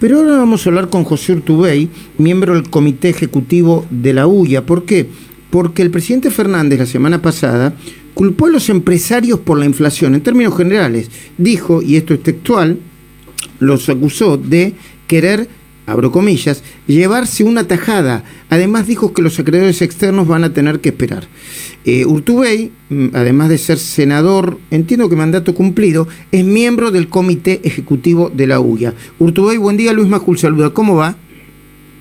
Pero ahora vamos a hablar con José Urtubey, miembro del comité ejecutivo de la UIA. ¿Por qué? Porque el presidente Fernández la semana pasada culpó a los empresarios por la inflación. En términos generales, dijo, y esto es textual, los acusó de querer abro comillas, llevarse una tajada. Además dijo que los acreedores externos van a tener que esperar. Eh, Urtubey, mm, además de ser senador, entiendo que mandato cumplido, es miembro del comité ejecutivo de la UIA. Urtubey, buen día, Luis Majul saluda, ¿cómo va?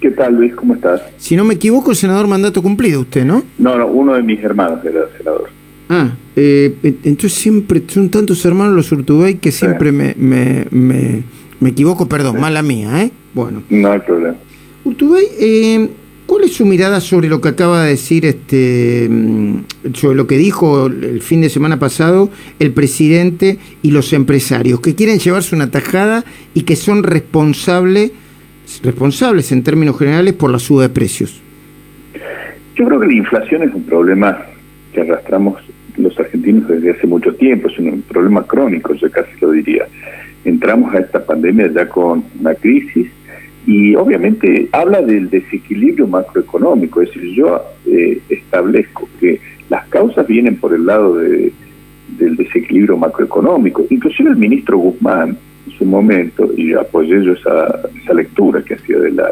¿Qué tal, Luis? ¿Cómo estás? Si no me equivoco, senador mandato cumplido usted, ¿no? No, no, uno de mis hermanos era senador. Ah, eh, entonces siempre son tantos hermanos los Urtubey que siempre me, me, me, me, equivoco, perdón, mala mía, ¿eh? Bueno. No hay problema. Urtubey, eh, ¿cuál es su mirada sobre lo que acaba de decir, este, mm, sobre lo que dijo el fin de semana pasado el presidente y los empresarios, que quieren llevarse una tajada y que son responsables, responsables en términos generales por la suba de precios? Yo creo que la inflación es un problema que arrastramos los argentinos desde hace mucho tiempo, es un problema crónico, yo casi lo diría. Entramos a esta pandemia ya con una crisis y obviamente habla del desequilibrio macroeconómico, es decir, yo eh, establezco que las causas vienen por el lado de, del desequilibrio macroeconómico. Inclusive el ministro Guzmán, en su momento, y apoyé yo esa, esa lectura que hacía de la,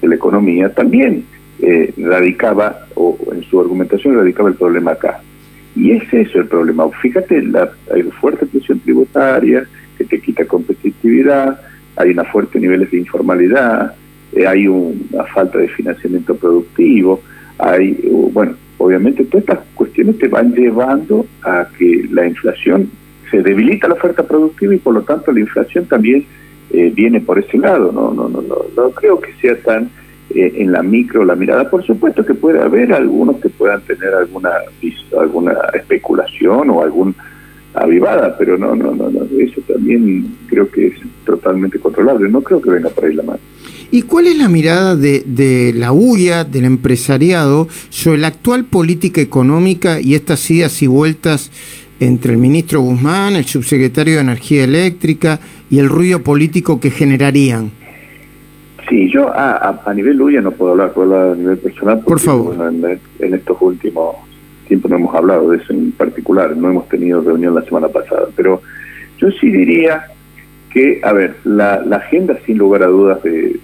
de la economía, también eh, radicaba, o en su argumentación radicaba el problema acá. Y es eso el problema. Fíjate, la, hay fuerte presión tributaria que te quita competitividad, hay una fuerte niveles de informalidad, eh, hay una falta de financiamiento productivo, hay, bueno, obviamente todas estas cuestiones te van llevando a que la inflación se debilita la oferta productiva y por lo tanto la inflación también eh, viene por ese lado. No, no, no, no, no creo que sea tan eh, en la micro la mirada. Por supuesto que puede haber algunos que puedan tener alguna alguna especulación o algún avivada, pero no, no, no, no, eso también creo que es totalmente controlable, no creo que venga por ahí la mano. ¿Y cuál es la mirada de, de la UIA, del empresariado, sobre la actual política económica y estas idas y vueltas entre el ministro Guzmán, el subsecretario de Energía Eléctrica y el ruido político que generarían? Sí, yo a, a, nivel UIA no puedo hablar, puedo hablar a nivel personal. Por favor. en, en estos últimos tiempos no hemos hablado de eso en particular, no hemos tenido reunión la semana pasada, pero yo sí diría que, a ver, la, agenda sin lugar a dudas de,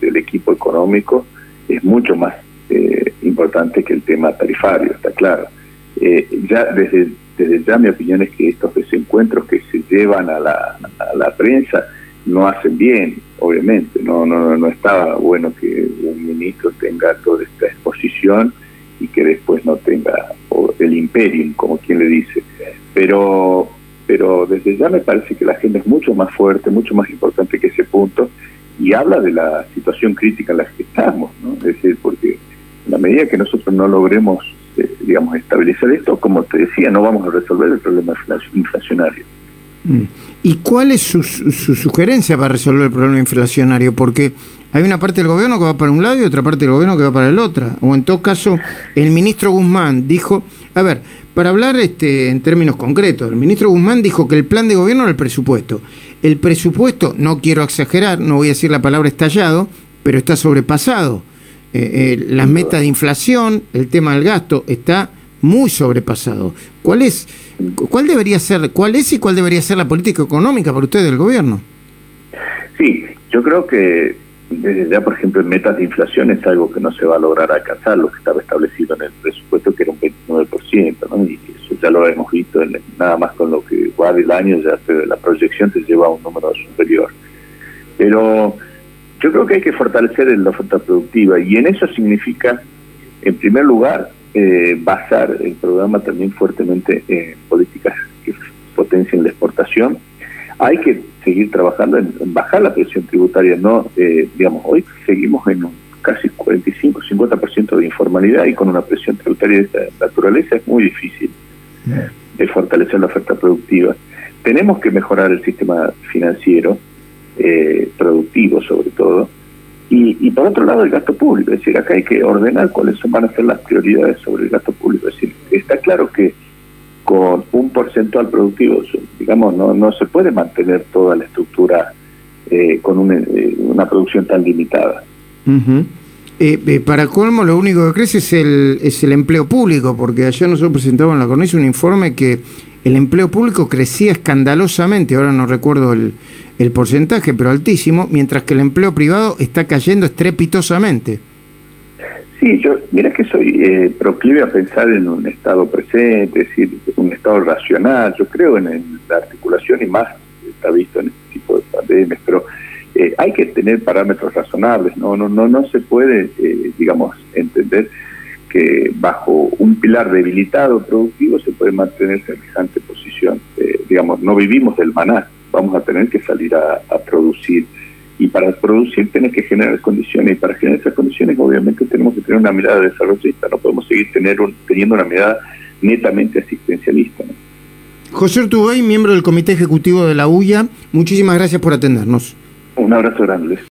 del equipo económico es mucho más eh, importante que el tema tarifario, está claro. Eh, ya desde, desde ya mi opinión es que estos desencuentros que se llevan a la, a la prensa no hacen bien, obviamente, no, no, no estaba bueno que un ministro tenga toda esta exposición y que después no tenga el imperium, como quien le dice. Pero pero desde ya me parece que la agenda es mucho más fuerte, mucho más importante que ese punto, y habla de la situación crítica en la que estamos, ¿no? Es decir, porque en la medida que nosotros no logremos, eh, digamos, estabilizar esto, como te decía, no vamos a resolver el problema inflacionario. Mm. ¿Y cuál es su, su, sugerencia para resolver el problema inflacionario? Porque hay una parte del gobierno que va para un lado y otra parte del gobierno que va para el otro. O en todo caso, el ministro Guzmán dijo, a ver, para hablar este, en términos concretos, el ministro Guzmán dijo que el plan de gobierno era el presupuesto. El presupuesto, no quiero exagerar, no voy a decir la palabra estallado, pero está sobrepasado. Eh, eh, las metas de inflación, el tema del gasto, está muy sobrepasado. ¿Cuál es, cuál debería ser, cuál es y cuál debería ser la política económica para usted del gobierno? Sí, yo creo que desde ya, por ejemplo, en metas de inflación es algo que no se va a lograr alcanzar, lo que estaba establecido en el presupuesto, que era un 29%, ¿no? y eso ya lo hemos visto, en, nada más con lo que va del año, ya la proyección te lleva a un número superior. Pero yo creo que hay que fortalecer la oferta productiva, y en eso significa, en primer lugar, eh, basar el programa también fuertemente en políticas que potencien la exportación, hay que seguir trabajando en, bajar la presión tributaria, no, eh, digamos, hoy seguimos en un casi 45-50% de informalidad y con una presión tributaria de esta naturaleza es muy difícil de fortalecer la oferta productiva. Tenemos que mejorar el sistema financiero, eh, productivo sobre todo, y, y, por otro lado el gasto público, es decir, acá hay que ordenar cuáles van a ser las prioridades sobre el gasto público, es decir, está claro que con un porcentual productivo, digamos, no, no se puede mantener toda la estructura eh, con un, eh, una producción tan limitada. Eh, para colmo, lo único que crece es el, es el empleo público, porque ayer nosotros presentamos en la cornisa un informe que el empleo público crecía escandalosamente, ahora no recuerdo el, el porcentaje, pero altísimo, mientras que el empleo privado está cayendo estrepitosamente. Sí, yo, mira que soy eh, proclive a pensar en un estado presente, es decir, un estado racional. Yo creo en, la articulación y más está visto en este tipo de pandemias, pero eh, hay que tener parámetros razonables. No, no, no, no se puede, eh, digamos, entender que bajo un pilar debilitado productivo se puede mantener semejante posición. digamos, no vivimos del maná, vamos a tener que salir a producir y para producir tenés que generar condiciones y para generar esas condiciones obviamente tenemos que tener una mirada desarrollista, no podemos seguir tener teniendo una mirada netamente asistencialista. José Urtubey, miembro del Comité Ejecutivo de la UIA, muchísimas gracias por atendernos. Un abrazo grande.